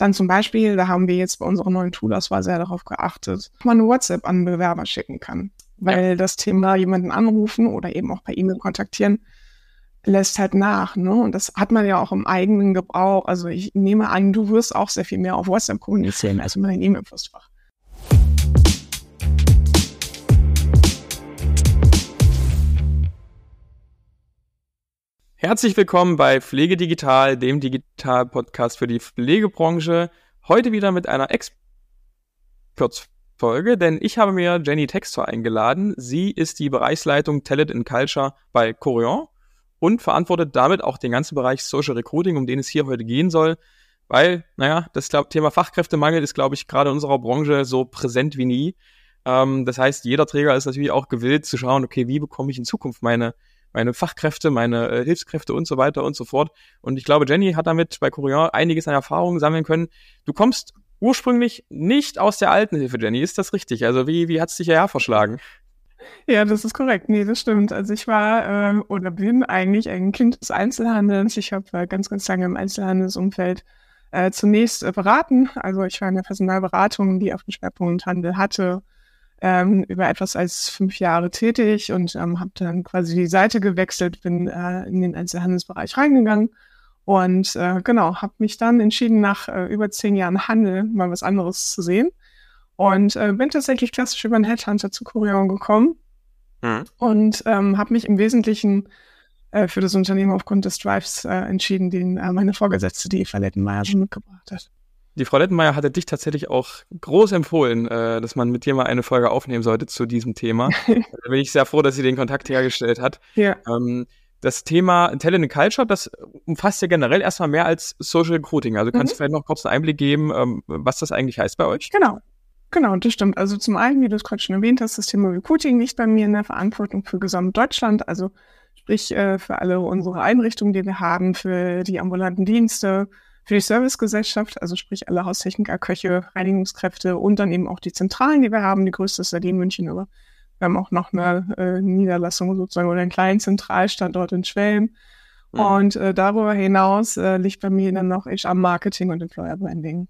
Dann zum Beispiel, da haben wir jetzt bei unserer neuen Toolauswahl sehr darauf geachtet, ob man eine WhatsApp an Bewerber schicken kann. Weil ja. das Thema jemanden anrufen oder eben auch per E-Mail kontaktieren, lässt halt nach. Ne? Und das hat man ja auch im eigenen Gebrauch. Also ich nehme an, du wirst auch sehr viel mehr auf WhatsApp kommunizieren als in deinem E-Mail-Postfach. Herzlich willkommen bei Pflege Digital, dem Digital-Podcast für die Pflegebranche. Heute wieder mit einer Experts-Folge, denn ich habe mir Jenny Textor eingeladen. Sie ist die Bereichsleitung Talent and Culture bei Corian und verantwortet damit auch den ganzen Bereich Social Recruiting, um den es hier heute gehen soll. Weil, naja, das Thema Fachkräftemangel ist, glaube ich, gerade in unserer Branche so präsent wie nie. Ähm, das heißt, jeder Träger ist natürlich auch gewillt zu schauen, okay, wie bekomme ich in Zukunft meine meine Fachkräfte, meine äh, Hilfskräfte und so weiter und so fort. Und ich glaube, Jenny hat damit bei Corian einiges an Erfahrungen sammeln können. Du kommst ursprünglich nicht aus der alten Hilfe, Jenny. Ist das richtig? Also wie, wie hat es dich hierher verschlagen? Ja, das ist korrekt. Nee, das stimmt. Also ich war äh, oder bin eigentlich ein Kind des Einzelhandels. Ich habe äh, ganz, ganz lange im Einzelhandelsumfeld äh, zunächst äh, beraten. Also ich war in der Personalberatung, die auf dem Schwerpunkt Handel hatte ähm, über etwas als fünf Jahre tätig und ähm, habe dann quasi die Seite gewechselt, bin äh, in den Einzelhandelsbereich reingegangen und äh, genau, habe mich dann entschieden, nach äh, über zehn Jahren Handel mal was anderes zu sehen und äh, bin tatsächlich klassisch über einen Headhunter zu Corion gekommen mhm. und ähm, habe mich im Wesentlichen äh, für das Unternehmen aufgrund des Drives äh, entschieden, den äh, meine Vorgesetzte, die Eva Lettenmeier, schon mitgebracht hat. Die Frau Lettenmeier hatte dich tatsächlich auch groß empfohlen, äh, dass man mit dir mal eine Folge aufnehmen sollte zu diesem Thema. da bin ich sehr froh, dass sie den Kontakt hergestellt hat. Ja. Ähm, das Thema Talent Culture, das umfasst ja generell erstmal mehr als Social Recruiting. Also kannst mhm. du vielleicht noch kurz einen Einblick geben, ähm, was das eigentlich heißt bei euch? Genau. Genau, das stimmt. Also zum einen, wie du es gerade schon erwähnt hast, das Thema Recruiting nicht bei mir in der Verantwortung für Gesamtdeutschland, also sprich äh, für alle unsere Einrichtungen, die wir haben, für die ambulanten Dienste, für die Servicegesellschaft, also sprich alle Haustechniker, Köche, Reinigungskräfte und dann eben auch die Zentralen, die wir haben. Die größte ist ja die in München, aber wir haben auch noch eine äh, Niederlassung sozusagen oder einen kleinen Zentralstandort in Schwelm. Mhm. Und äh, darüber hinaus äh, liegt bei mir dann noch HR Marketing und Employer Branding.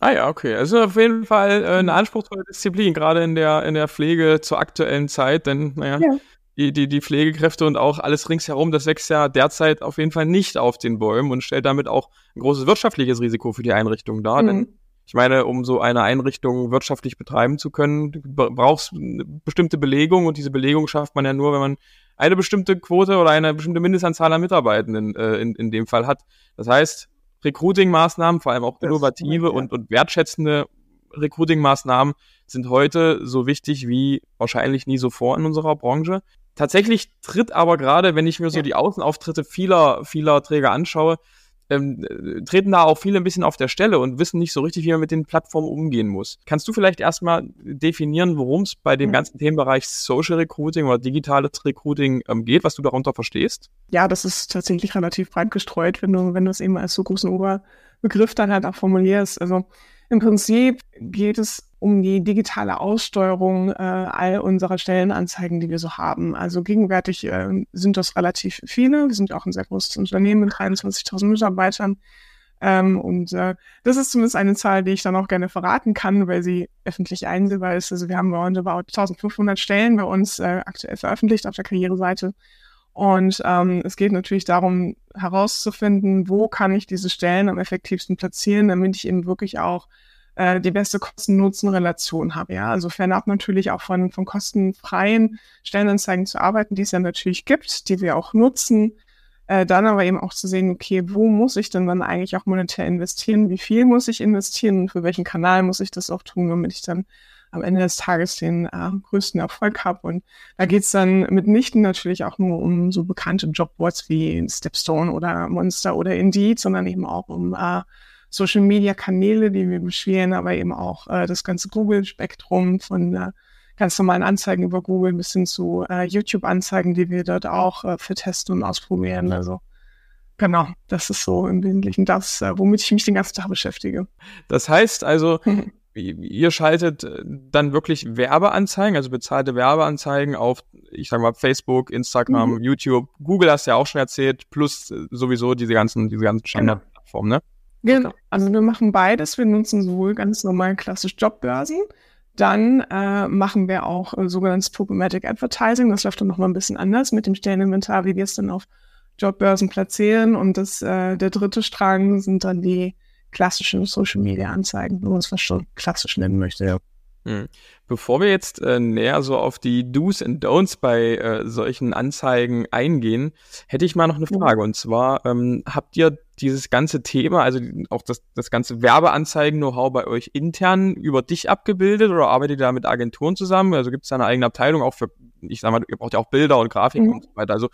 Ah ja, okay. Also auf jeden Fall äh, eine anspruchsvolle Disziplin, gerade in der, in der Pflege zur aktuellen Zeit, denn naja, ja die, die, die Pflegekräfte und auch alles ringsherum, das wächst ja derzeit auf jeden Fall nicht auf den Bäumen und stellt damit auch ein großes wirtschaftliches Risiko für die Einrichtung dar. Mhm. Denn ich meine, um so eine Einrichtung wirtschaftlich betreiben zu können, brauchst eine bestimmte Belegung und diese Belegung schafft man ja nur, wenn man eine bestimmte Quote oder eine bestimmte Mindestanzahl an Mitarbeitenden äh, in, in dem Fall hat. Das heißt, Recruiting-Maßnahmen, vor allem auch innovative und, und wertschätzende Recruiting-Maßnahmen sind heute so wichtig wie wahrscheinlich nie so vor in unserer Branche. Tatsächlich tritt aber gerade, wenn ich mir so die Außenauftritte vieler, vieler Träger anschaue, ähm, treten da auch viele ein bisschen auf der Stelle und wissen nicht so richtig, wie man mit den Plattformen umgehen muss. Kannst du vielleicht erstmal definieren, worum es bei dem mhm. ganzen Themenbereich Social Recruiting oder digitales Recruiting ähm, geht, was du darunter verstehst? Ja, das ist tatsächlich relativ breit gestreut, wenn du, wenn du es eben als so großen Oberbegriff dann halt auch formulierst. Also im Prinzip geht es um die digitale Aussteuerung äh, all unserer Stellenanzeigen, die wir so haben. Also gegenwärtig äh, sind das relativ viele. Wir sind auch ein sehr großes Unternehmen mit 23.000 Mitarbeitern. Ähm, und äh, das ist zumindest eine Zahl, die ich dann auch gerne verraten kann, weil sie öffentlich einsehbar ist. Also wir haben roundabout 1500 Stellen bei uns äh, aktuell veröffentlicht auf der Karriereseite. Und ähm, es geht natürlich darum, herauszufinden, wo kann ich diese Stellen am effektivsten platzieren, damit ich eben wirklich auch äh, die beste Kosten-Nutzen-Relation habe. Ja, also fernab natürlich auch von, von kostenfreien Stellenanzeigen zu arbeiten, die es ja natürlich gibt, die wir auch nutzen. Äh, dann aber eben auch zu sehen, okay, wo muss ich denn dann eigentlich auch monetär investieren? Wie viel muss ich investieren? Für welchen Kanal muss ich das auch tun, damit ich dann am Ende des Tages den äh, größten Erfolg habe. Und da geht's dann mitnichten natürlich auch nur um so bekannte Jobboards wie Stepstone oder Monster oder Indeed, sondern eben auch um äh, Social Media Kanäle, die wir beschweren, aber eben auch äh, das ganze Google-Spektrum von äh, ganz normalen Anzeigen über Google bis hin zu äh, YouTube-Anzeigen, die wir dort auch äh, für testen und ausprobieren. Also genau, das ist so im Wesentlichen das, äh, womit ich mich den ganzen Tag beschäftige. Das heißt also, ihr schaltet äh, dann wirklich Werbeanzeigen, also bezahlte Werbeanzeigen auf, ich sag mal, Facebook, Instagram, mhm. YouTube, Google hast du ja auch schon erzählt, plus sowieso diese ganzen, diese ganzen genau. Standardplattformen, ne? Genau. Also wir machen beides. Wir nutzen sowohl ganz normal klassisch Jobbörsen, dann äh, machen wir auch äh, sogenanntes Programmatic Advertising. Das läuft dann nochmal ein bisschen anders mit dem Stelleninventar, wie wir es dann auf Jobbörsen platzieren. Und das, äh, der dritte Strang sind dann die klassischen Social Media Anzeigen, wenn man es fast schon klassisch nennen möchte, ja. Hm. Bevor wir jetzt äh, näher so auf die Do's and Don'ts bei äh, solchen Anzeigen eingehen, hätte ich mal noch eine Frage. Und zwar, ähm, habt ihr dieses ganze Thema, also auch das, das ganze Werbeanzeigen-Know-how bei euch intern über dich abgebildet oder arbeitet ihr da mit Agenturen zusammen? Also gibt es da eine eigene Abteilung auch für, ich sag mal, ihr braucht ja auch Bilder und Grafiken mhm. und so weiter. Also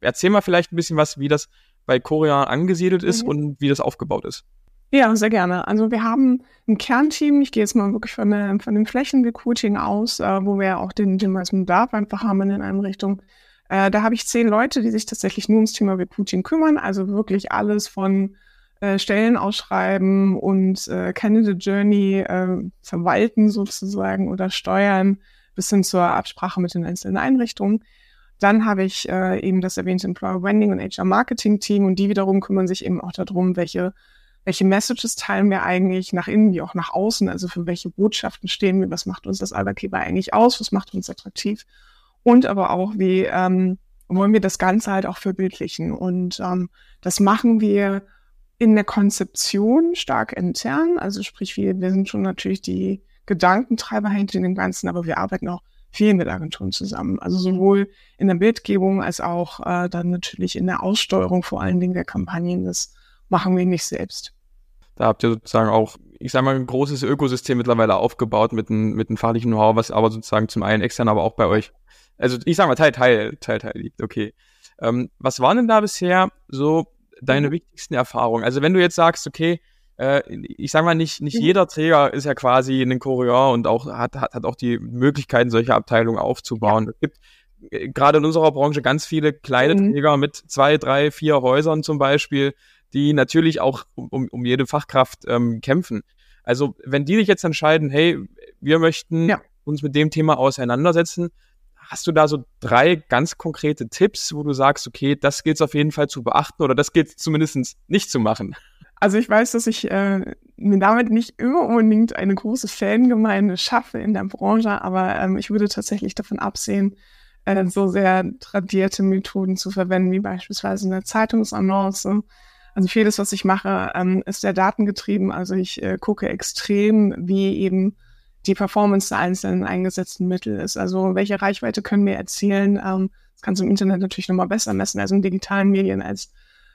erzähl mal vielleicht ein bisschen was, wie das bei Korean angesiedelt ist mhm. und wie das aufgebaut ist. Ja, sehr gerne. Also wir haben ein Kernteam, ich gehe jetzt mal wirklich von, der, von dem Flächenrecruiting aus, äh, wo wir auch den, den meisten Bedarf einfach haben in den Einrichtungen. Äh, da habe ich zehn Leute, die sich tatsächlich nur ums Thema Recruiting kümmern, also wirklich alles von äh, Stellen ausschreiben und äh, Candidate Journey äh, verwalten sozusagen oder steuern bis hin zur Absprache mit den einzelnen Einrichtungen. Dann habe ich äh, eben das erwähnte Employer Branding und HR Marketing Team und die wiederum kümmern sich eben auch darum, welche welche Messages teilen wir eigentlich nach innen wie auch nach außen, also für welche Botschaften stehen wir, was macht uns das Arbeitgeber eigentlich aus, was macht uns attraktiv? Und aber auch, wie ähm, wollen wir das Ganze halt auch verbildlichen? Und ähm, das machen wir in der Konzeption stark intern, also sprich, wir, wir sind schon natürlich die Gedankentreiber hinter dem Ganzen, aber wir arbeiten auch viel mit Agenturen zusammen. Also sowohl in der Bildgebung als auch äh, dann natürlich in der Aussteuerung vor allen Dingen der Kampagnen. Das machen wir nicht selbst. Da habt ihr sozusagen auch, ich sage mal, ein großes Ökosystem mittlerweile aufgebaut mit einem mit einem fachlichen Know-how, was aber sozusagen zum einen extern, aber auch bei euch, also ich sage mal, Teil, Teil, Teil, Teil liegt, okay. Ähm, was waren denn da bisher so deine mhm. wichtigsten Erfahrungen? Also wenn du jetzt sagst, okay, äh, ich sage mal, nicht, nicht mhm. jeder Träger ist ja quasi ein Courier und auch hat, hat, hat auch die Möglichkeiten, solche Abteilungen aufzubauen. Ja. Es gibt äh, gerade in unserer Branche ganz viele kleine mhm. Träger mit zwei, drei, vier Häusern zum Beispiel, die natürlich auch um, um jede Fachkraft ähm, kämpfen. Also wenn die sich jetzt entscheiden, hey, wir möchten ja. uns mit dem Thema auseinandersetzen, hast du da so drei ganz konkrete Tipps, wo du sagst, okay, das gilt es auf jeden Fall zu beachten oder das gilt zumindest nicht zu machen? Also ich weiß, dass ich äh, mir damit nicht immer unbedingt eine große Fangemeinde schaffe in der Branche, aber ähm, ich würde tatsächlich davon absehen, äh, so sehr tradierte Methoden zu verwenden, wie beispielsweise eine Zeitungsannonce also vieles, was ich mache, ähm, ist sehr datengetrieben. Also ich äh, gucke extrem, wie eben die Performance der einzelnen eingesetzten Mittel ist. Also welche Reichweite können wir erzielen? Ähm, das kannst du im Internet natürlich nochmal besser messen als in digitalen Medien als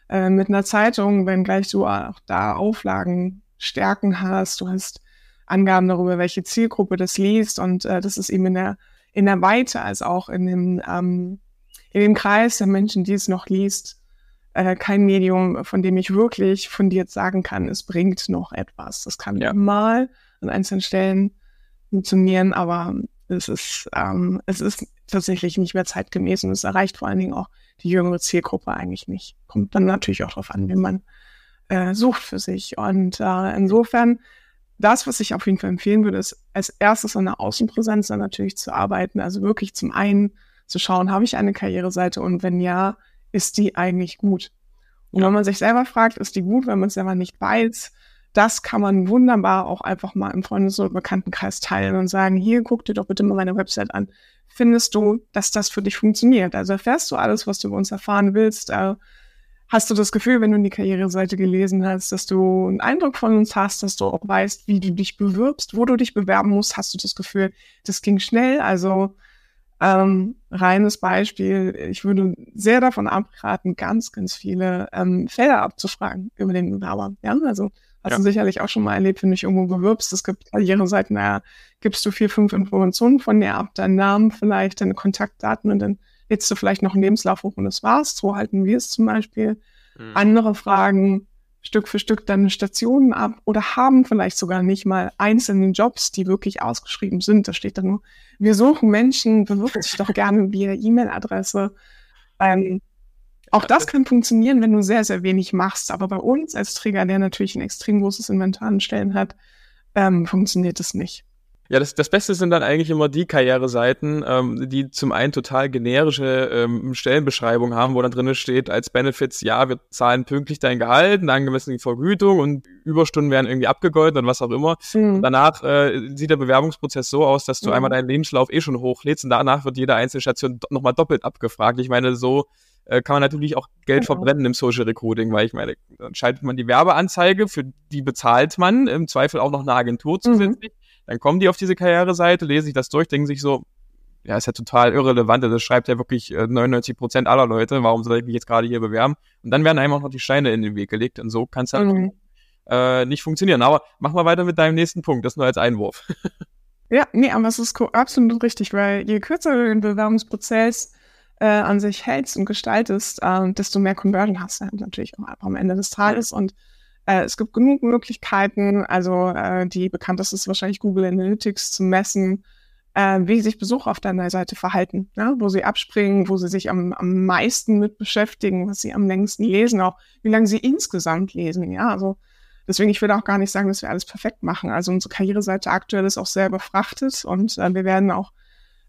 äh, mit einer Zeitung, wenn gleich du auch da Auflagen, Stärken hast. Du hast Angaben darüber, welche Zielgruppe das liest und äh, das ist eben in der in der Weite als auch in dem ähm, in dem Kreis der Menschen, die es noch liest, äh, kein Medium, von dem ich wirklich fundiert sagen kann, es bringt noch etwas. Das kann ja. mal an einzelnen Stellen funktionieren, aber es ist, ähm, es ist tatsächlich nicht mehr zeitgemäß und es erreicht vor allen Dingen auch die jüngere Zielgruppe eigentlich nicht. Kommt dann natürlich auch darauf an, wie man äh, sucht für sich. Und äh, insofern, das, was ich auf jeden Fall empfehlen würde, ist als erstes an der Außenpräsenz dann natürlich zu arbeiten. Also wirklich zum einen zu schauen, habe ich eine Karriereseite und wenn ja, ist die eigentlich gut? Und wenn man sich selber fragt, ist die gut, wenn man es selber nicht weiß, das kann man wunderbar auch einfach mal im Freundes- oder Bekanntenkreis teilen und sagen, hier, guck dir doch bitte mal meine Website an. Findest du, dass das für dich funktioniert? Also erfährst du alles, was du über uns erfahren willst? Äh, hast du das Gefühl, wenn du die Karriereseite gelesen hast, dass du einen Eindruck von uns hast, dass du auch weißt, wie du dich bewirbst, wo du dich bewerben musst? Hast du das Gefühl, das ging schnell? Also ähm, reines Beispiel, ich würde sehr davon abraten, ganz, ganz viele ähm, Felder abzufragen über den Bewerber. Ja, also hast ja. du sicherlich auch schon mal erlebt, wenn du dich irgendwo bewirbst. Es gibt Karriereseiten, naja, gibst du vier, fünf Informationen von dir ab, deinen Namen vielleicht, deine Kontaktdaten und dann lädst du vielleicht noch einen Lebenslauf hoch und das war's. So halten wir es zum Beispiel. Mhm. Andere Fragen, Stück für Stück deine Stationen ab oder haben vielleicht sogar nicht mal einzelne Jobs, die wirklich ausgeschrieben sind. Da steht dann nur, wir suchen Menschen, bewirb dich doch gerne via E-Mail-Adresse. Ähm, auch das kann funktionieren, wenn du sehr, sehr wenig machst. Aber bei uns als Träger, der natürlich ein extrem großes Inventar an Stellen hat, ähm, funktioniert es nicht. Ja, das, das Beste sind dann eigentlich immer die Karriereseiten, ähm, die zum einen total generische ähm, Stellenbeschreibungen haben, wo dann drin steht als Benefits, ja, wir zahlen pünktlich dein Gehalt, eine angemessene Vergütung und Überstunden werden irgendwie abgegolten und was auch immer. Mhm. Danach äh, sieht der Bewerbungsprozess so aus, dass du mhm. einmal deinen Lebenslauf eh schon hochlädst und danach wird jede einzelne Station nochmal doppelt abgefragt. Ich meine, so äh, kann man natürlich auch Geld genau. verbrennen im Social Recruiting, weil ich meine, dann schaltet man die Werbeanzeige, für die bezahlt man, im Zweifel auch noch eine Agentur mhm. zusätzlich. Mhm dann kommen die auf diese Karriereseite, lesen sich das durch, denken sich so, ja, ist ja total irrelevant, das schreibt ja wirklich 99 äh, Prozent aller Leute, warum soll ich mich jetzt gerade hier bewerben? Und dann werden einem auch noch die Steine in den Weg gelegt und so kann es halt mhm. äh, nicht funktionieren. Aber mach mal weiter mit deinem nächsten Punkt, das nur als Einwurf. ja, nee, aber es ist absolut richtig, weil je kürzer du den Bewerbungsprozess äh, an sich hältst und gestaltest, äh, desto mehr Conversion hast du halt natürlich auch am Ende des Tages und äh, es gibt genug Möglichkeiten, also äh, die bekannteste ist wahrscheinlich Google Analytics zu messen, äh, wie sich Besucher auf deiner Seite verhalten, ja? wo sie abspringen, wo sie sich am, am meisten mit beschäftigen, was sie am längsten lesen, auch wie lange sie insgesamt lesen. Ja, also deswegen, ich will auch gar nicht sagen, dass wir alles perfekt machen. Also unsere Karriereseite aktuell ist auch sehr überfrachtet und äh, wir werden auch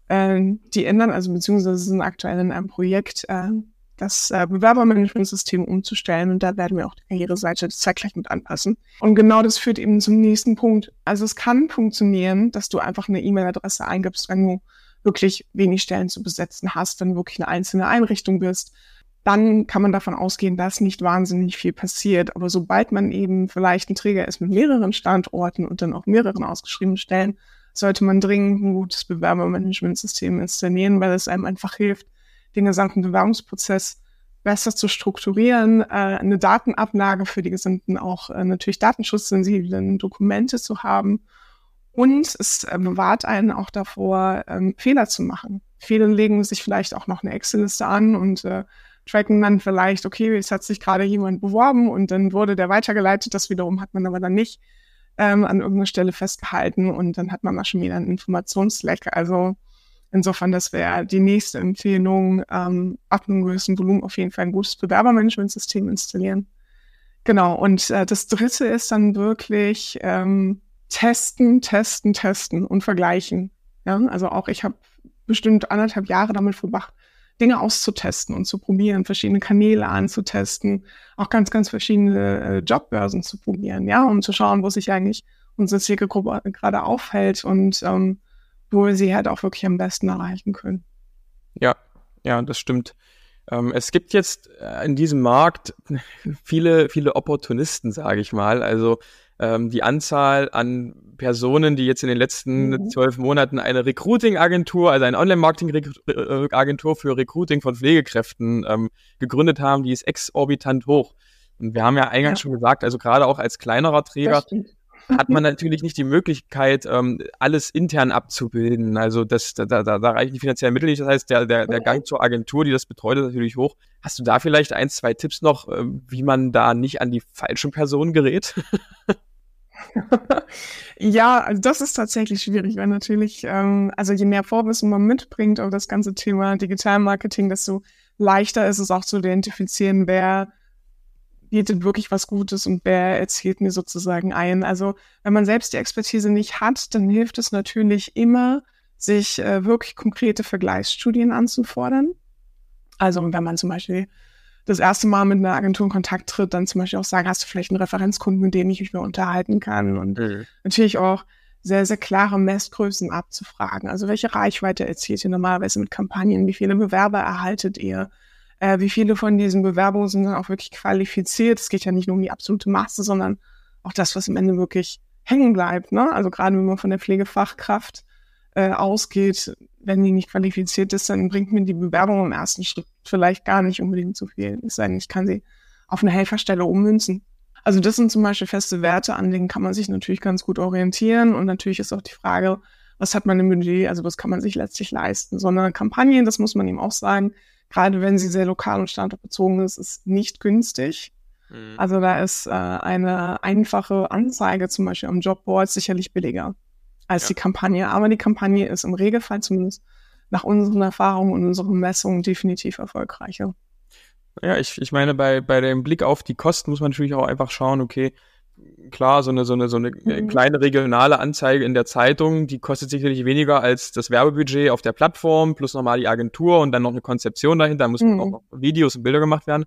äh, die ändern, also beziehungsweise sind aktuell in einem Projekt, äh, das äh, Bewerbermanagementsystem umzustellen und da werden wir auch die Karriereseite zeitgleich mit anpassen. Und genau das führt eben zum nächsten Punkt. Also es kann funktionieren, dass du einfach eine E-Mail-Adresse eingibst, wenn du wirklich wenig Stellen zu besetzen hast, wenn du wirklich eine einzelne Einrichtung bist. Dann kann man davon ausgehen, dass nicht wahnsinnig viel passiert. Aber sobald man eben vielleicht ein Träger ist mit mehreren Standorten und dann auch mehreren ausgeschriebenen Stellen, sollte man dringend ein gutes Bewerbermanagementsystem installieren, weil es einem einfach hilft, den gesamten Bewerbungsprozess besser zu strukturieren, äh, eine Datenablage für die gesamten auch äh, natürlich datenschutzsensiblen Dokumente zu haben. Und es äh, bewahrt einen auch davor, ähm, Fehler zu machen. Viele legen sich vielleicht auch noch eine Excel-Liste an und äh, tracken dann vielleicht, okay, es hat sich gerade jemand beworben und dann wurde der weitergeleitet. Das wiederum hat man aber dann nicht ähm, an irgendeiner Stelle festgehalten und dann hat man mal schon wieder einen Informationsleck. Also Insofern, das wäre die nächste Empfehlung, ähm, ab einem gewissen Volumen auf jeden Fall ein gutes Bewerbermanagementsystem installieren. Genau, und äh, das dritte ist dann wirklich ähm, testen, testen, testen und vergleichen. Ja? Also auch ich habe bestimmt anderthalb Jahre damit verbracht, Dinge auszutesten und zu probieren, verschiedene Kanäle anzutesten, auch ganz, ganz verschiedene äh, Jobbörsen zu probieren, ja, um zu schauen, wo sich eigentlich unsere Zielgruppe gerade aufhält und ähm, wo wir sie halt auch wirklich am besten erreichen können. Ja, ja, das stimmt. Ähm, es gibt jetzt äh, in diesem Markt viele, viele Opportunisten, sage ich mal. Also ähm, die Anzahl an Personen, die jetzt in den letzten mhm. zwölf mhm. Monaten eine Recruiting-Agentur, also eine Online-Marketing-Agentur für Recruiting von Pflegekräften ähm, gegründet haben, die ist exorbitant hoch. Und wir haben ja eingangs ja. schon gesagt, also gerade auch als kleinerer Träger hat man natürlich nicht die Möglichkeit, ähm, alles intern abzubilden. Also das, da, da, da reichen die finanziellen Mittel nicht. Das heißt, der, der, der Gang zur Agentur, die das betreut, ist natürlich hoch. Hast du da vielleicht ein, zwei Tipps noch, äh, wie man da nicht an die falschen Personen gerät? ja, also das ist tatsächlich schwierig, weil natürlich, ähm, also je mehr Vorwissen man mitbringt auf das ganze Thema Digitalmarketing, desto leichter ist es auch zu identifizieren, wer bietet wirklich was Gutes und wer erzählt mir sozusagen ein. Also wenn man selbst die Expertise nicht hat, dann hilft es natürlich immer, sich äh, wirklich konkrete Vergleichsstudien anzufordern. Also wenn man zum Beispiel das erste Mal mit einer Agentur in Kontakt tritt, dann zum Beispiel auch sagen, hast du vielleicht einen Referenzkunden, mit dem ich mich mehr unterhalten kann? Und mhm. natürlich auch sehr, sehr klare Messgrößen abzufragen. Also welche Reichweite erzielt ihr normalerweise mit Kampagnen? Wie viele Bewerber erhaltet ihr? Äh, wie viele von diesen Bewerbungen sind dann auch wirklich qualifiziert. Es geht ja nicht nur um die absolute Masse, sondern auch das, was am Ende wirklich hängen bleibt. Ne? Also gerade wenn man von der Pflegefachkraft äh, ausgeht, wenn die nicht qualifiziert ist, dann bringt mir die Bewerbung im ersten Schritt vielleicht gar nicht unbedingt zu viel. Es sei denn, ich kann sie auf eine Helferstelle ummünzen. Also das sind zum Beispiel feste Werte, an denen kann man sich natürlich ganz gut orientieren. Und natürlich ist auch die Frage, was hat man im Budget, also was kann man sich letztlich leisten. So eine Kampagne, das muss man ihm auch sagen, gerade wenn sie sehr lokal und standortbezogen ist, ist nicht günstig. Mhm. Also da ist äh, eine einfache Anzeige zum Beispiel am Jobboard sicherlich billiger als ja. die Kampagne. Aber die Kampagne ist im Regelfall zumindest nach unseren Erfahrungen und unseren Messungen definitiv erfolgreicher. Ja, ich, ich meine, bei, bei dem Blick auf die Kosten muss man natürlich auch einfach schauen, okay, klar, so eine, so eine, so eine mhm. kleine regionale Anzeige in der Zeitung, die kostet sicherlich weniger als das Werbebudget auf der Plattform, plus nochmal die Agentur und dann noch eine Konzeption dahinter, da müssen mhm. auch noch Videos und Bilder gemacht werden.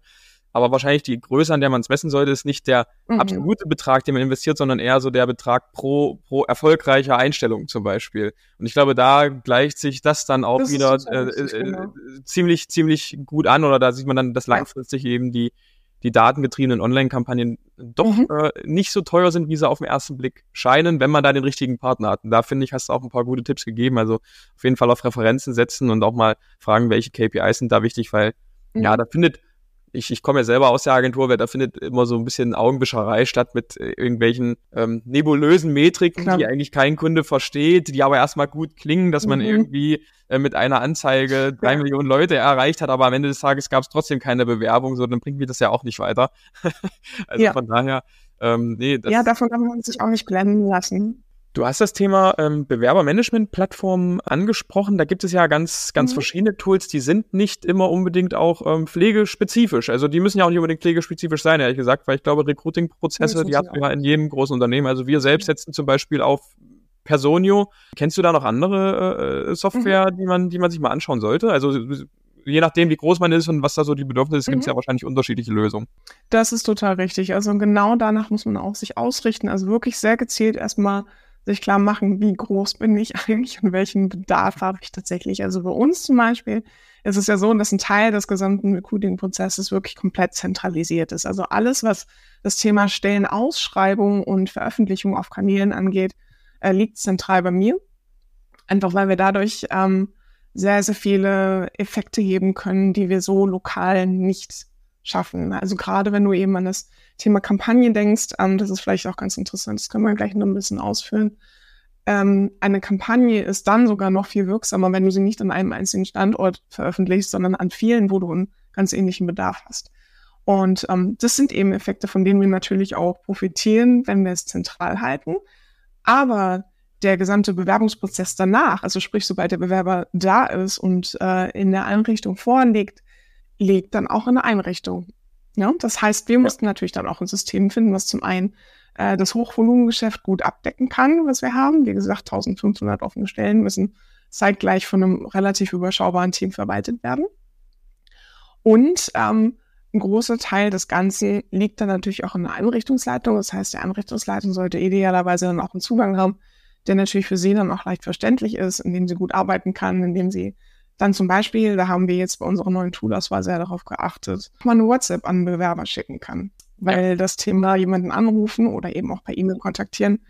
Aber wahrscheinlich die Größe, an der man es messen sollte, ist nicht der mhm. absolute Betrag, den man investiert, sondern eher so der Betrag pro, pro erfolgreicher Einstellung zum Beispiel. Und ich glaube, da gleicht sich das dann auch das wieder äh, äh, genau. ziemlich, ziemlich gut an oder da sieht man dann, dass langfristig eben die, die datengetriebenen Online-Kampagnen doch mhm. äh, nicht so teuer sind, wie sie auf den ersten Blick scheinen, wenn man da den richtigen Partner hat. Und da finde ich, hast du auch ein paar gute Tipps gegeben. Also auf jeden Fall auf Referenzen setzen und auch mal fragen, welche KPIs sind da wichtig, weil mhm. ja, da findet ich, ich komme ja selber aus der Agentur, weil da findet immer so ein bisschen Augenwischerei statt mit äh, irgendwelchen ähm, nebulösen Metriken, Klar. die eigentlich kein Kunde versteht, die aber erstmal gut klingen, dass man mhm. irgendwie äh, mit einer Anzeige drei ja. Millionen Leute erreicht hat, aber am Ende des Tages gab es trotzdem keine Bewerbung, so dann bringt mir das ja auch nicht weiter. also ja. von daher, ähm, nee. Das, ja, davon kann man sich auch nicht blenden lassen. Du hast das Thema ähm, Bewerbermanagement-Plattformen angesprochen. Da gibt es ja ganz, ganz mhm. verschiedene Tools, die sind nicht immer unbedingt auch ähm, pflegespezifisch. Also die müssen ja auch nicht unbedingt pflegespezifisch sein, ehrlich gesagt, weil ich glaube, Recruiting-Prozesse, die hat man ja in jedem großen Unternehmen. Also wir selbst setzen zum Beispiel auf Personio. Kennst du da noch andere äh, Software, mhm. die man, die man sich mal anschauen sollte? Also je nachdem, wie groß man ist und was da so die Bedürfnisse sind, mhm. gibt es ja wahrscheinlich unterschiedliche Lösungen. Das ist total richtig. Also genau danach muss man auch sich ausrichten. Also wirklich sehr gezielt erstmal sich klar machen, wie groß bin ich eigentlich und welchen Bedarf habe ich tatsächlich. Also bei uns zum Beispiel ist es ja so, dass ein Teil des gesamten Recruiting-Prozesses wirklich komplett zentralisiert ist. Also alles, was das Thema Stellenausschreibung und Veröffentlichung auf Kanälen angeht, äh, liegt zentral bei mir. Einfach weil wir dadurch ähm, sehr, sehr viele Effekte geben können, die wir so lokal nicht schaffen. Also gerade wenn du eben an das Thema Kampagne denkst, ähm, das ist vielleicht auch ganz interessant, das können wir gleich noch ein bisschen ausführen. Ähm, eine Kampagne ist dann sogar noch viel wirksamer, wenn du sie nicht an einem einzigen Standort veröffentlichst, sondern an vielen, wo du einen ganz ähnlichen Bedarf hast. Und ähm, das sind eben Effekte, von denen wir natürlich auch profitieren, wenn wir es zentral halten. Aber der gesamte Bewerbungsprozess danach, also sprich, sobald der Bewerber da ist und äh, in der Einrichtung vorliegt, liegt dann auch in der Einrichtung. Ja, das heißt, wir ja. mussten natürlich dann auch ein System finden, was zum einen äh, das Hochvolumengeschäft gut abdecken kann, was wir haben. Wie gesagt, 1500 offene Stellen müssen zeitgleich von einem relativ überschaubaren Team verwaltet werden. Und ähm, ein großer Teil des Ganzen liegt dann natürlich auch in der Einrichtungsleitung. Das heißt, die Einrichtungsleitung sollte idealerweise dann auch einen Zugang haben, der natürlich für sie dann auch leicht verständlich ist, in dem sie gut arbeiten kann, in dem sie dann zum Beispiel, da haben wir jetzt bei unserer neuen Toolauswahl sehr darauf geachtet, man eine WhatsApp an Bewerber schicken kann. Weil ja. das Thema jemanden anrufen oder eben auch per E-Mail kontaktieren,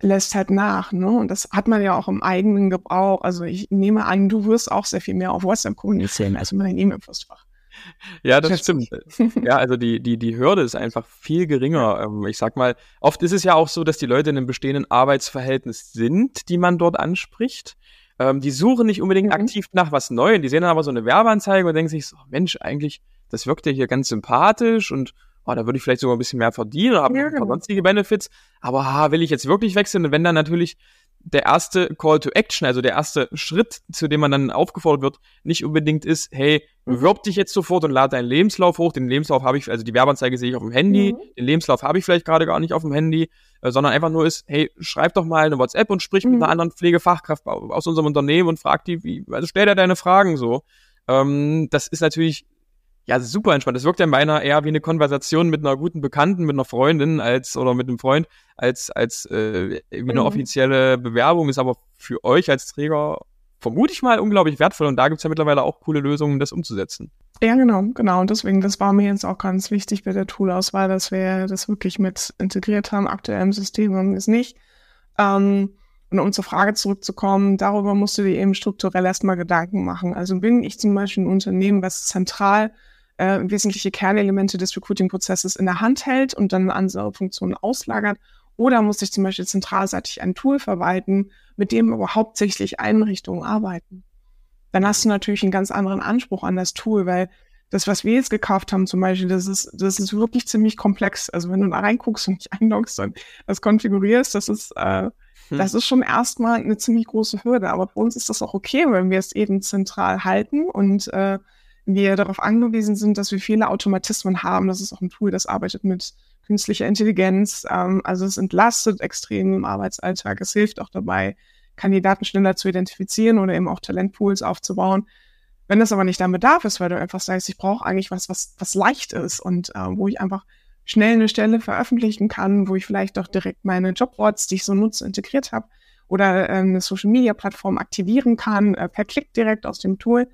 lässt halt nach. Ne? Und das hat man ja auch im eigenen Gebrauch. Also ich nehme an, du wirst auch sehr viel mehr auf WhatsApp kommunizieren als in deinem E-Mail-Postfach. Ja, das stimmt. ja, also die, die, die Hürde ist einfach viel geringer. Ähm, ich sag mal, oft ist es ja auch so, dass die Leute in einem bestehenden Arbeitsverhältnis sind, die man dort anspricht. Ähm, die suchen nicht unbedingt mhm. aktiv nach was Neuem, die sehen dann aber so eine Werbeanzeige und denken sich so, Mensch, eigentlich, das wirkt ja hier ganz sympathisch und oh, da würde ich vielleicht sogar ein bisschen mehr verdienen oder habe ja, genau. sonstige Benefits. Aber ha, will ich jetzt wirklich wechseln? Und wenn dann natürlich der erste Call to Action, also der erste Schritt, zu dem man dann aufgefordert wird, nicht unbedingt ist, hey, bewirb dich jetzt sofort und lade deinen Lebenslauf hoch. Den Lebenslauf habe ich, also die Werbeanzeige sehe ich auf dem Handy, mhm. den Lebenslauf habe ich vielleicht gerade gar nicht auf dem Handy, äh, sondern einfach nur ist, hey, schreib doch mal eine WhatsApp und sprich mhm. mit einer anderen Pflegefachkraft aus unserem Unternehmen und frag die, wie, also stell dir deine Fragen so. Ähm, das ist natürlich ja, super entspannt. Das wirkt ja meiner eher wie eine Konversation mit einer guten Bekannten, mit einer Freundin als oder mit einem Freund als als äh, wie eine mhm. offizielle Bewerbung. Ist aber für euch als Träger vermute ich mal unglaublich wertvoll und da gibt's ja mittlerweile auch coole Lösungen, das umzusetzen. Ja, genau, genau. Und deswegen, das war mir jetzt auch ganz wichtig bei der Toolauswahl, dass wir das wirklich mit integriert haben. Aktuell im System haben wir es nicht. Ähm, und um zur Frage zurückzukommen, darüber musst du dir eben strukturell erstmal Gedanken machen. Also bin ich zum Beispiel ein Unternehmen, was zentral äh, wesentliche Kernelemente des Recruiting-Prozesses in der Hand hält und dann andere Funktionen auslagert. Oder muss ich zum Beispiel zentralseitig ein Tool verwalten, mit dem aber hauptsächlich Einrichtungen arbeiten. Dann hast du natürlich einen ganz anderen Anspruch an das Tool, weil das, was wir jetzt gekauft haben zum Beispiel, das ist, das ist wirklich ziemlich komplex. Also wenn du da reinguckst und dich einloggst und das konfigurierst, das ist, äh, hm. das ist schon erstmal eine ziemlich große Hürde. Aber für uns ist das auch okay, wenn wir es eben zentral halten und äh, wir darauf angewiesen sind, dass wir viele Automatismen haben. Das ist auch ein Tool, das arbeitet mit künstliche Intelligenz. Ähm, also es entlastet extrem im Arbeitsalltag. Es hilft auch dabei, Kandidaten schneller zu identifizieren oder eben auch Talentpools aufzubauen. Wenn das aber nicht dein Bedarf ist, weil du einfach sagst, ich brauche eigentlich was, was, was leicht ist und äh, wo ich einfach schnell eine Stelle veröffentlichen kann, wo ich vielleicht auch direkt meine Jobboards, die ich so nutze, integriert habe oder äh, eine Social-Media-Plattform aktivieren kann, äh, per Klick direkt aus dem Tool.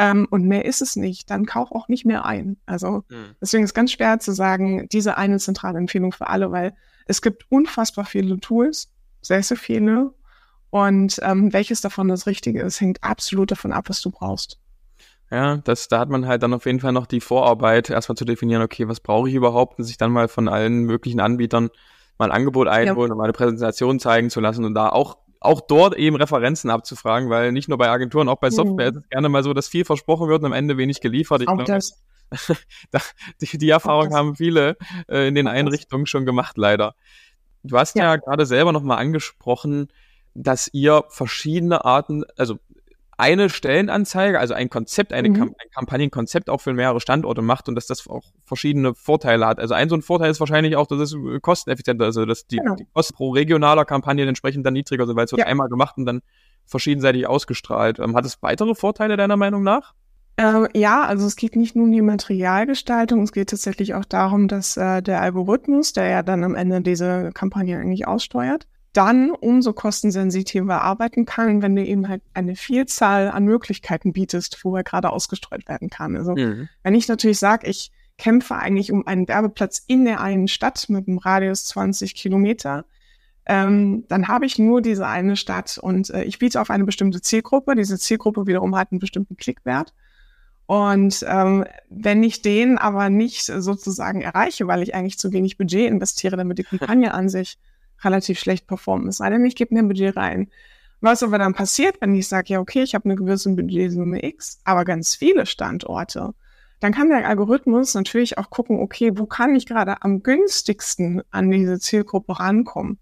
Ähm, und mehr ist es nicht, dann kauf auch nicht mehr ein. Also mhm. deswegen ist ganz schwer zu sagen, diese eine zentrale Empfehlung für alle, weil es gibt unfassbar viele Tools, sehr, sehr viele. Und ähm, welches davon das Richtige ist, hängt absolut davon ab, was du brauchst. Ja, das, da hat man halt dann auf jeden Fall noch die Vorarbeit, erstmal zu definieren, okay, was brauche ich überhaupt und sich dann mal von allen möglichen Anbietern mal ein Angebot einholen ja. und mal eine Präsentation zeigen zu lassen und da auch, auch dort eben Referenzen abzufragen, weil nicht nur bei Agenturen, auch bei Software mhm. ist es gerne mal so, dass viel versprochen wird und am Ende wenig geliefert. Ich auch glaub, das. die, die Erfahrung haben viele äh, in den Einrichtungen schon gemacht, leider. Du hast ja, ja gerade selber nochmal angesprochen, dass ihr verschiedene Arten, also eine Stellenanzeige, also ein Konzept, eine mhm. Kamp ein Kampagnenkonzept auch für mehrere Standorte macht und dass das auch verschiedene Vorteile hat. Also ein so ein Vorteil ist wahrscheinlich auch, dass es äh, kosteneffizienter ist, also dass die, genau. die Kosten pro regionaler Kampagne entsprechend dann niedriger sind, weil es wird ja. einmal gemacht und dann verschiedenseitig ausgestrahlt. Ähm, hat es weitere Vorteile deiner Meinung nach? Ähm, ja, also es geht nicht nur um die Materialgestaltung, es geht tatsächlich auch darum, dass äh, der Algorithmus, der ja dann am Ende diese Kampagne eigentlich aussteuert, dann umso kostensensitiver arbeiten kann, wenn du eben halt eine Vielzahl an Möglichkeiten bietest, wo er gerade ausgestreut werden kann. Also mhm. wenn ich natürlich sage, ich kämpfe eigentlich um einen Werbeplatz in der einen Stadt mit einem Radius 20 Kilometer, ähm, dann habe ich nur diese eine Stadt und äh, ich biete auf eine bestimmte Zielgruppe. Diese Zielgruppe wiederum hat einen bestimmten Klickwert. Und ähm, wenn ich den aber nicht sozusagen erreiche, weil ich eigentlich zu wenig Budget investiere, damit die Kampagne an sich relativ schlecht performen. Es sei denn, ich gebe mir ein Budget rein. Was aber dann passiert, wenn ich sage, ja, okay, ich habe eine gewisse Budgetsumme X, aber ganz viele Standorte, dann kann der Algorithmus natürlich auch gucken, okay, wo kann ich gerade am günstigsten an diese Zielgruppe rankommen,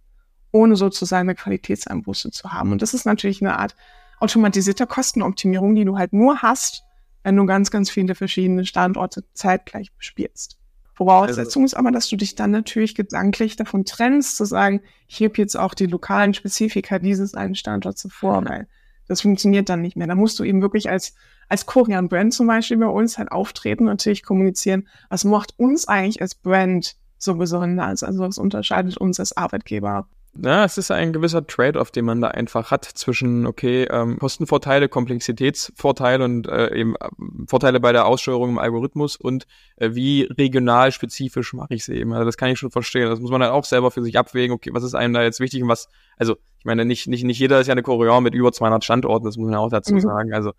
ohne sozusagen eine Qualitätseinbuße zu haben. Und das ist natürlich eine Art automatisierter Kostenoptimierung, die du halt nur hast, wenn du ganz, ganz viele verschiedene Standorte zeitgleich bespielst. Voraussetzung also, ist aber, dass du dich dann natürlich gedanklich davon trennst, zu sagen, ich heb jetzt auch die lokalen Spezifika dieses einen Standorts zuvor, weil das funktioniert dann nicht mehr. Da musst du eben wirklich als, als Korean Brand zum Beispiel bei uns halt auftreten, natürlich kommunizieren, was macht uns eigentlich als Brand so besonders, also was unterscheidet uns als Arbeitgeber ja, es ist ein gewisser Trade-off, den man da einfach hat zwischen, okay, ähm, Kostenvorteile, Komplexitätsvorteile und äh, eben äh, Vorteile bei der Aussteuerung im Algorithmus und äh, wie regional spezifisch mache ich es eben. Also das kann ich schon verstehen. Das muss man dann auch selber für sich abwägen, okay, was ist einem da jetzt wichtig und was, also ich meine, nicht, nicht, nicht jeder ist ja eine Korean mit über 200 Standorten, das muss man auch dazu mhm. sagen. Also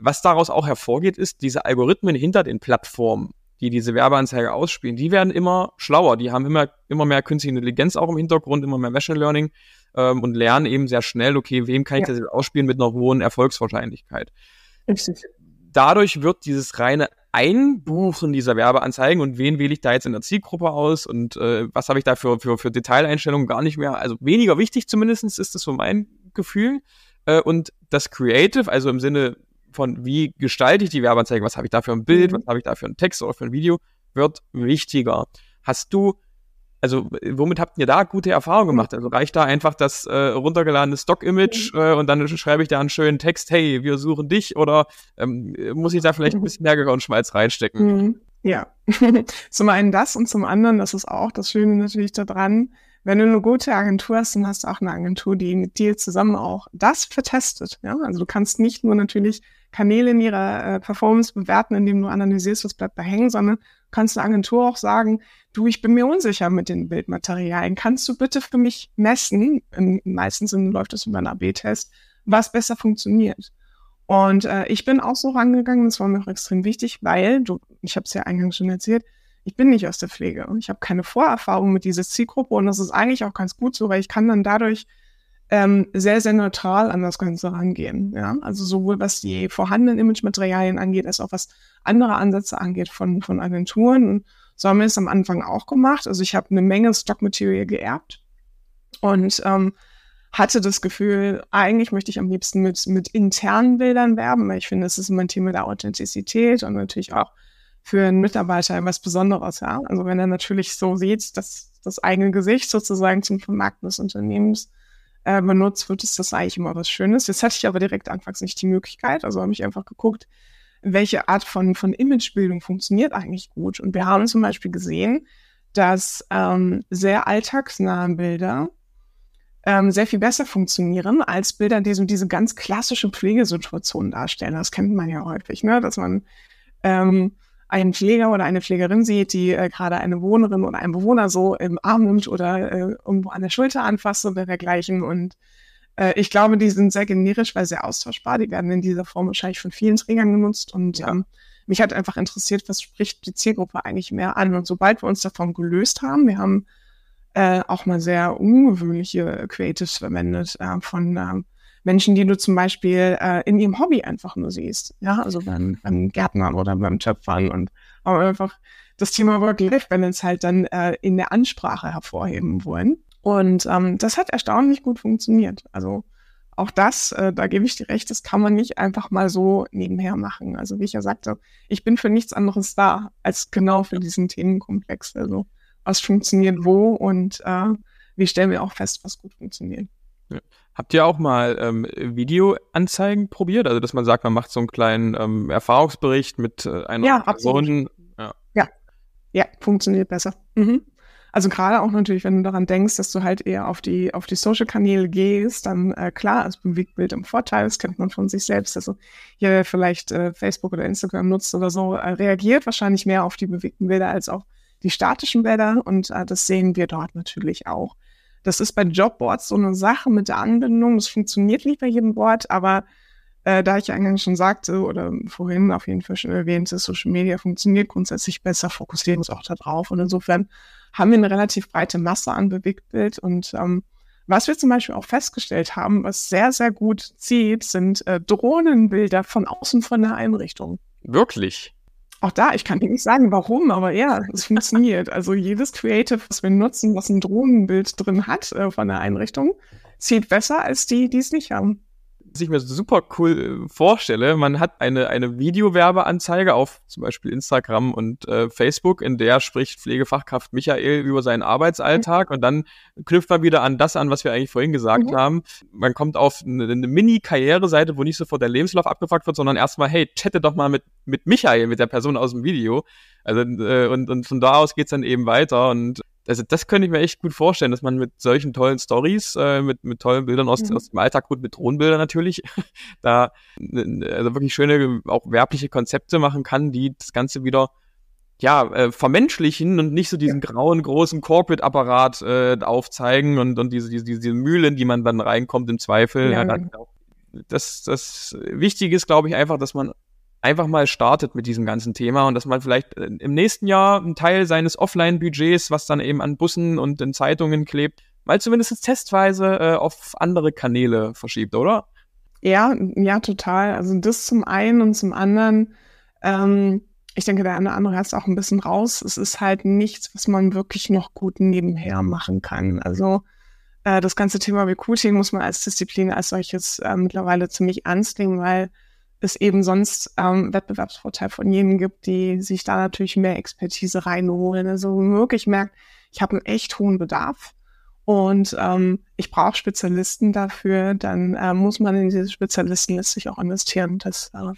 was daraus auch hervorgeht, ist diese Algorithmen hinter den Plattformen die diese Werbeanzeige ausspielen, die werden immer schlauer. Die haben immer, immer mehr künstliche Intelligenz auch im Hintergrund, immer mehr Machine Learning ähm, und lernen eben sehr schnell, okay, wem kann ich ja. das ausspielen mit einer hohen Erfolgswahrscheinlichkeit. Richtig. Dadurch wird dieses reine Einbuchen dieser Werbeanzeigen und wen wähle ich da jetzt in der Zielgruppe aus und äh, was habe ich da für, für, für Detaileinstellungen gar nicht mehr, also weniger wichtig zumindestens ist das so mein Gefühl. Äh, und das Creative, also im Sinne von wie gestalte ich die Werbeanzeige, was habe ich da für ein Bild, mhm. was habe ich da für einen Text oder für ein Video, wird wichtiger. Hast du, also womit habt ihr da gute Erfahrungen gemacht? Also reicht da einfach das äh, runtergeladene Stock-Image mhm. äh, und dann schreibe ich da einen schönen Text, hey, wir suchen dich oder ähm, muss ich da vielleicht ein bisschen mehr und Schmalz reinstecken? Mhm. Ja, zum einen das und zum anderen, das ist auch das Schöne natürlich daran, wenn du eine gute Agentur hast, dann hast du auch eine Agentur, die mit dir zusammen auch das vertestet. Ja? Also du kannst nicht nur natürlich Kanäle in ihrer äh, Performance bewerten, indem du analysierst, was bleibt da hängen, sondern kannst der Agentur auch sagen, du, ich bin mir unsicher mit den Bildmaterialien. Kannst du bitte für mich messen, in meisten Sinne läuft das über einen AB-Test, was besser funktioniert. Und äh, ich bin auch so rangegangen, das war mir auch extrem wichtig, weil, du, ich habe es ja eingangs schon erzählt, ich bin nicht aus der Pflege und ich habe keine Vorerfahrung mit dieser Zielgruppe und das ist eigentlich auch ganz gut so, weil ich kann dann dadurch ähm, sehr, sehr neutral an das Ganze rangehen. Ja? Also sowohl was die vorhandenen Imagematerialien angeht, als auch was andere Ansätze angeht von, von Agenturen. Und so haben wir es am Anfang auch gemacht. Also ich habe eine Menge Stockmaterial geerbt und ähm, hatte das Gefühl, eigentlich möchte ich am liebsten mit, mit internen Bildern werben, weil ich finde, das ist immer ein Thema der Authentizität und natürlich auch für einen Mitarbeiter etwas Besonderes, ja. Also wenn er natürlich so sieht, dass das eigene Gesicht sozusagen zum Vermarkten des Unternehmens äh, benutzt wird, ist das eigentlich immer was Schönes. Jetzt hatte ich aber direkt anfangs nicht die Möglichkeit, also habe ich einfach geguckt, welche Art von, von Imagebildung funktioniert eigentlich gut. Und wir haben zum Beispiel gesehen, dass ähm, sehr alltagsnahe Bilder ähm, sehr viel besser funktionieren als Bilder, die so diese ganz klassische Pflegesituation darstellen. Das kennt man ja häufig, ne? dass man ähm, einen Pfleger oder eine Pflegerin sieht, die äh, gerade eine Bewohnerin oder einen Bewohner so im Arm nimmt oder äh, irgendwo an der Schulter anfasst oder dergleichen. Und äh, ich glaube, die sind sehr generisch, weil sehr austauschbar. Die werden in dieser Form wahrscheinlich von vielen Trägern genutzt. Und ja. ähm, mich hat einfach interessiert, was spricht die Zielgruppe eigentlich mehr an. Und sobald wir uns davon gelöst haben, wir haben äh, auch mal sehr ungewöhnliche Creatives verwendet äh, von äh, Menschen, die du zum Beispiel äh, in ihrem Hobby einfach nur siehst. Ja, also beim, beim Gärtnern oder beim Töpfern und aber einfach das Thema Work-Life-Balance halt dann äh, in der Ansprache hervorheben wollen. Und ähm, das hat erstaunlich gut funktioniert. Also auch das, äh, da gebe ich dir recht, das kann man nicht einfach mal so nebenher machen. Also wie ich ja sagte, ich bin für nichts anderes da als genau für diesen Themenkomplex. Also was funktioniert wo und äh, wie stellen wir auch fest, was gut funktioniert. Ja. Habt ihr auch mal ähm, Videoanzeigen probiert? Also, dass man sagt, man macht so einen kleinen ähm, Erfahrungsbericht mit äh, einer ja, Person? Ja. ja, ja, funktioniert besser. Mhm. Also gerade auch natürlich, wenn du daran denkst, dass du halt eher auf die auf die Social-Kanäle gehst, dann äh, klar, ist Bewegtbild im Vorteil, das kennt man von sich selbst. Also hier vielleicht äh, Facebook oder Instagram nutzt oder so, äh, reagiert wahrscheinlich mehr auf die bewegten Bilder als auf die statischen Bilder und äh, das sehen wir dort natürlich auch. Das ist bei Jobboards so eine Sache mit der Anbindung. Das funktioniert nicht bei jedem Board, aber äh, da ich eigentlich schon sagte oder vorhin auf jeden Fall schon erwähnte, Social Media funktioniert grundsätzlich besser, fokussieren uns auch darauf. Und insofern haben wir eine relativ breite Masse an Bewegtbild. Und ähm, was wir zum Beispiel auch festgestellt haben, was sehr, sehr gut zieht, sind äh, Drohnenbilder von außen von der Einrichtung. Wirklich? Auch da, ich kann dir nicht sagen, warum, aber ja, es funktioniert. Also jedes Creative, was wir nutzen, was ein Drohnenbild drin hat äh, von der Einrichtung, zieht besser als die, die es nicht haben was ich mir super cool äh, vorstelle, man hat eine, eine Videowerbeanzeige auf zum Beispiel Instagram und äh, Facebook, in der spricht Pflegefachkraft Michael über seinen Arbeitsalltag mhm. und dann knüpft man wieder an das an, was wir eigentlich vorhin gesagt mhm. haben. Man kommt auf eine, eine Mini-Karriereseite, wo nicht sofort der Lebenslauf abgefragt wird, sondern erstmal, hey, chatte doch mal mit, mit Michael, mit der Person aus dem Video. Also, äh, und, und von da aus geht's dann eben weiter und also das könnte ich mir echt gut vorstellen, dass man mit solchen tollen Stories, äh, mit, mit tollen Bildern aus, mhm. aus dem Alltag, gut mit Drohnenbildern natürlich, da also wirklich schöne, auch werbliche Konzepte machen kann, die das Ganze wieder ja, äh, vermenschlichen und nicht so diesen ja. grauen, großen Corporate-Apparat äh, aufzeigen und, und diese, diese, diese Mühlen, die man dann reinkommt im Zweifel. Ja, ja, das, das Wichtige ist, glaube ich, einfach, dass man einfach mal startet mit diesem ganzen Thema und dass man vielleicht äh, im nächsten Jahr einen Teil seines Offline-Budgets, was dann eben an Bussen und in Zeitungen klebt, mal zumindest testweise äh, auf andere Kanäle verschiebt, oder? Ja, ja, total. Also das zum einen und zum anderen, ähm, ich denke, der eine oder andere ist auch ein bisschen raus. Es ist halt nichts, was man wirklich noch gut nebenher machen kann. Also äh, das ganze Thema Recruiting muss man als Disziplin als solches äh, mittlerweile ziemlich ernst nehmen, weil es eben sonst ähm, Wettbewerbsvorteil von jenen gibt, die sich da natürlich mehr Expertise reinholen. Also wirklich merkt, ich habe einen echt hohen Bedarf und ähm, ich brauche Spezialisten dafür, dann äh, muss man in diese Spezialisten letztlich auch investieren. Das, äh,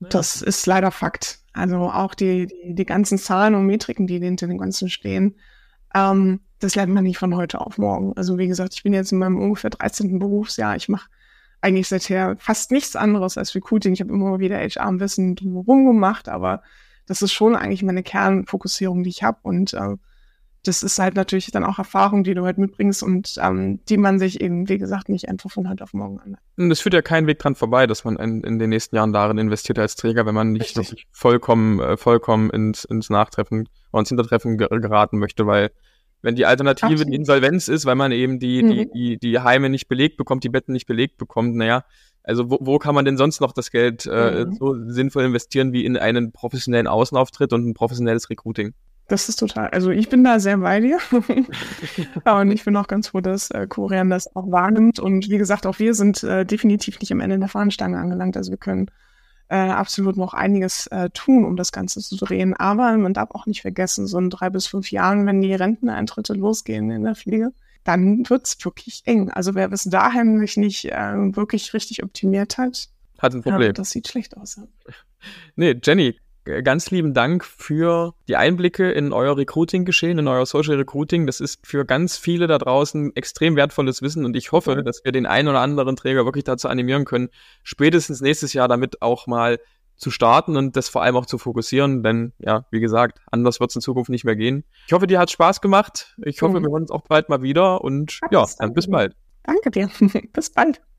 das ist leider Fakt. Also auch die, die, die ganzen Zahlen und Metriken, die hinter den ganzen stehen, ähm, das lernt man nicht von heute auf morgen. Also wie gesagt, ich bin jetzt in meinem ungefähr 13. Berufsjahr. Ich mache eigentlich seither fast nichts anderes als Recruiting. Ich habe immer wieder HR-Wissen drumherum gemacht, aber das ist schon eigentlich meine Kernfokussierung, die ich habe. Und äh, das ist halt natürlich dann auch Erfahrung, die du halt mitbringst und ähm, die man sich eben, wie gesagt, nicht einfach von heute auf morgen an. Und es führt ja keinen Weg dran vorbei, dass man in, in den nächsten Jahren darin investiert als Träger, wenn man nicht wirklich vollkommen, äh, vollkommen ins, ins Nachtreffen oder ins Hintertreffen geraten möchte, weil wenn die Alternative Absolut. die Insolvenz ist, weil man eben die, mhm. die, die, die Heime nicht belegt bekommt, die Betten nicht belegt bekommt, naja, also wo, wo kann man denn sonst noch das Geld äh, mhm. so sinnvoll investieren wie in einen professionellen Außenauftritt und ein professionelles Recruiting? Das ist total, also ich bin da sehr bei dir. und ich bin auch ganz froh, dass äh, Korean das auch wahrnimmt. Und wie gesagt, auch wir sind äh, definitiv nicht am Ende der Fahnenstange angelangt. Also wir können äh, absolut noch einiges äh, tun, um das Ganze zu drehen. Aber man darf auch nicht vergessen, so in drei bis fünf Jahren, wenn die Renteneintritte losgehen in der Pflege, dann wird's wirklich eng. Also wer bis dahin sich nicht äh, wirklich richtig optimiert hat, hat ein Problem. Ja, das sieht schlecht aus. Ja. Nee, Jenny, ganz lieben Dank für die Einblicke in euer Recruiting-Geschehen, in euer Social Recruiting. Das ist für ganz viele da draußen extrem wertvolles Wissen und ich hoffe, dass wir den einen oder anderen Träger wirklich dazu animieren können, spätestens nächstes Jahr damit auch mal zu starten und das vor allem auch zu fokussieren, denn ja, wie gesagt, anders wird es in Zukunft nicht mehr gehen. Ich hoffe, dir hat Spaß gemacht. Ich hoffe, mhm. wir hören uns auch bald mal wieder und ja, dann bis bald. Danke dir. bis bald.